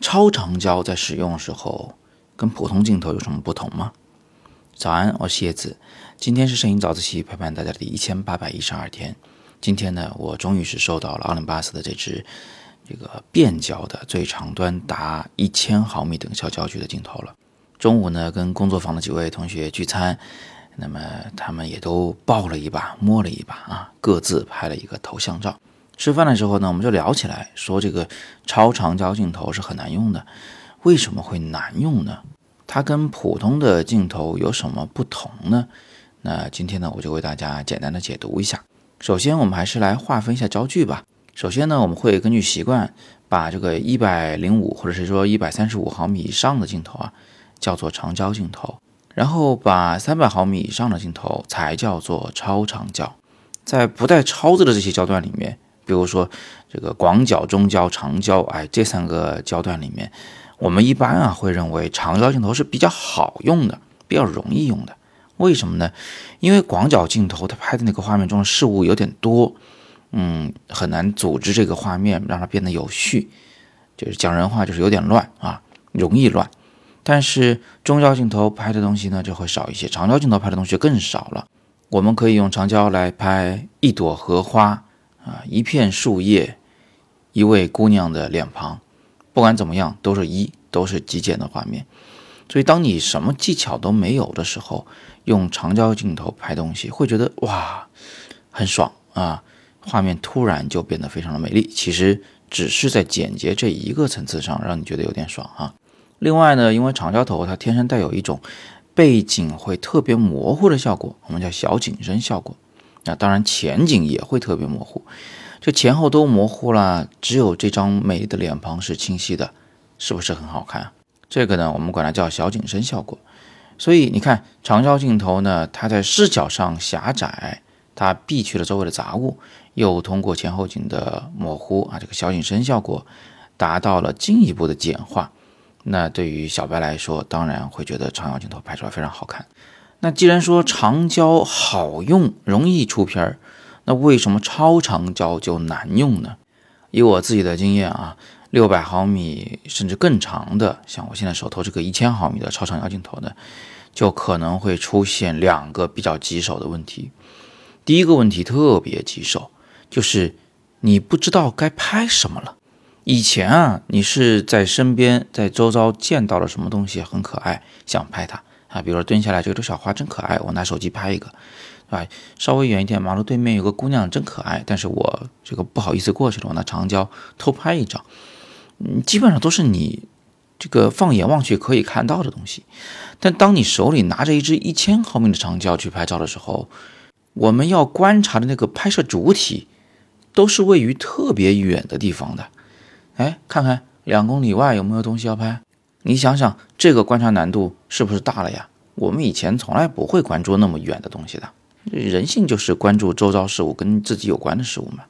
超长焦在使用的时候跟普通镜头有什么不同吗？早安，我是叶子，今天是摄影早自习陪伴大家的第一千八百一十二天。今天呢，我终于是收到了奥林巴斯的这支这个变焦的最长端达一千毫米等效焦距的镜头了。中午呢，跟工作坊的几位同学聚餐，那么他们也都抱了一把，摸了一把啊，各自拍了一个头像照。吃饭的时候呢，我们就聊起来，说这个超长焦镜头是很难用的。为什么会难用呢？它跟普通的镜头有什么不同呢？那今天呢，我就为大家简单的解读一下。首先，我们还是来划分一下焦距吧。首先呢，我们会根据习惯，把这个一百零五或者是说一百三十五毫米以上的镜头啊，叫做长焦镜头，然后把三百毫米以上的镜头才叫做超长焦。在不带超字的这些焦段里面。比如说，这个广角、中焦、长焦，哎，这三个焦段里面，我们一般啊会认为长焦镜头是比较好用的，比较容易用的。为什么呢？因为广角镜头它拍的那个画面中的事物有点多，嗯，很难组织这个画面让它变得有序。就是讲人话，就是有点乱啊，容易乱。但是中焦镜头拍的东西呢就会少一些，长焦镜头拍的东西更少了。我们可以用长焦来拍一朵荷花。啊，一片树叶，一位姑娘的脸庞，不管怎么样，都是一，都是极简的画面。所以，当你什么技巧都没有的时候，用长焦镜头拍东西，会觉得哇，很爽啊！画面突然就变得非常的美丽。其实只是在简洁这一个层次上，让你觉得有点爽啊。另外呢，因为长焦头它天生带有一种背景会特别模糊的效果，我们叫小景深效果。那当然，前景也会特别模糊，这前后都模糊了，只有这张美丽的脸庞是清晰的，是不是很好看？这个呢，我们管它叫小景深效果。所以你看，长焦镜头呢，它在视角上狭窄，它避去了周围的杂物，又通过前后景的模糊啊，这个小景深效果达到了进一步的简化。那对于小白来说，当然会觉得长焦镜头拍出来非常好看。那既然说长焦好用、容易出片儿，那为什么超长焦就难用呢？以我自己的经验啊，六百毫米甚至更长的，像我现在手头这个一千毫米的超长焦镜头呢，就可能会出现两个比较棘手的问题。第一个问题特别棘手，就是你不知道该拍什么了。以前啊，你是在身边、在周遭见到了什么东西很可爱，想拍它。啊，比如说蹲下来，这朵小花真可爱，我拿手机拍一个，对吧？稍微远一点，马路对面有个姑娘真可爱，但是我这个不好意思过去了，我拿长焦偷拍一张。嗯，基本上都是你这个放眼望去可以看到的东西。但当你手里拿着一支一千毫米的长焦去拍照的时候，我们要观察的那个拍摄主体都是位于特别远的地方的。哎，看看两公里外有没有东西要拍。你想想，这个观察难度是不是大了呀？我们以前从来不会关注那么远的东西的，人性就是关注周遭事物跟自己有关的事物嘛。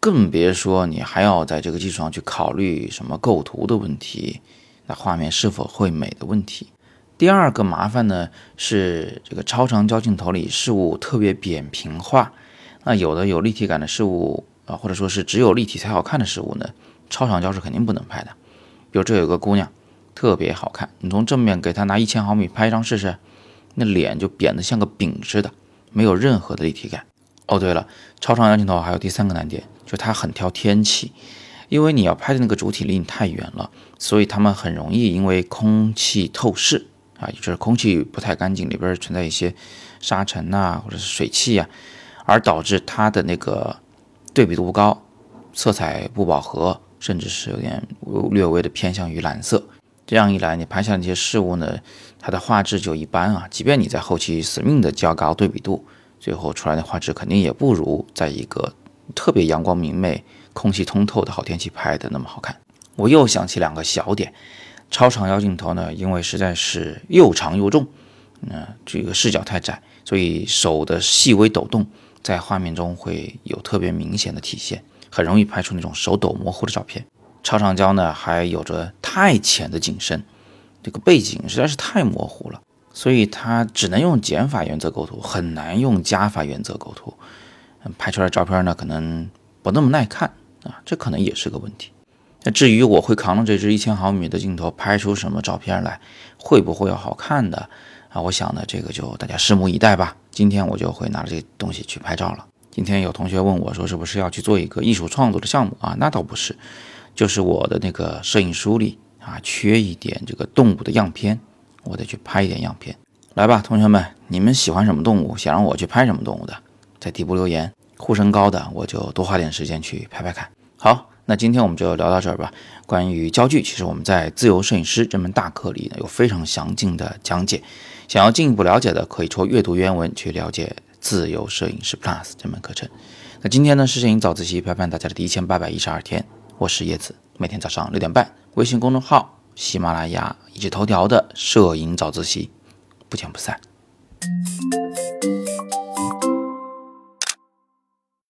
更别说你还要在这个基础上去考虑什么构图的问题，那画面是否会美的问题。第二个麻烦呢是这个超长焦镜头里事物特别扁平化，那有的有立体感的事物啊，或者说是只有立体才好看的事物呢，超长焦是肯定不能拍的。比如这有个姑娘。特别好看，你从正面给他拿一千毫米拍一张试试，那脸就扁得像个饼似的，没有任何的立体感。哦，对了，超长焦镜头还有第三个难点，就它很挑天气，因为你要拍的那个主体离你太远了，所以它们很容易因为空气透视啊，也就是空气不太干净，里边存在一些沙尘呐或者是水汽呀，而导致它的那个对比度不高，色彩不饱和，甚至是有点略微的偏向于蓝色。这样一来，你拍下那些事物呢，它的画质就一般啊。即便你在后期死命的较高对比度，最后出来的画质肯定也不如在一个特别阳光明媚、空气通透的好天气拍的那么好看。我又想起两个小点：超长焦镜头呢，因为实在是又长又重，那这个视角太窄，所以手的细微抖动在画面中会有特别明显的体现，很容易拍出那种手抖模糊的照片。超长焦呢，还有着太浅的景深，这个背景实在是太模糊了，所以它只能用减法原则构图，很难用加法原则构图。嗯拍出来照片呢，可能不那么耐看啊，这可能也是个问题。那至于我会扛着这支一千毫米的镜头拍出什么照片来，会不会要好看的啊？我想呢，这个就大家拭目以待吧。今天我就会拿着这东西去拍照了。今天有同学问我说，是不是要去做一个艺术创作的项目啊？那倒不是，就是我的那个摄影书里啊，缺一点这个动物的样片，我得去拍一点样片。来吧，同学们，你们喜欢什么动物？想让我去拍什么动物的，在底部留言。呼声高的，我就多花点时间去拍拍看。好。那今天我们就聊到这儿吧。关于焦距，其实我们在自由摄影师这门大课里呢有非常详尽的讲解。想要进一步了解的，可以戳阅读原文去了解自由摄影师 Plus 这门课程。那今天呢是摄影早自习陪伴大家的第一千八百一十二天，我是叶子，每天早上六点半，微信公众号、喜马拉雅以及头条的摄影早自习，不见不散。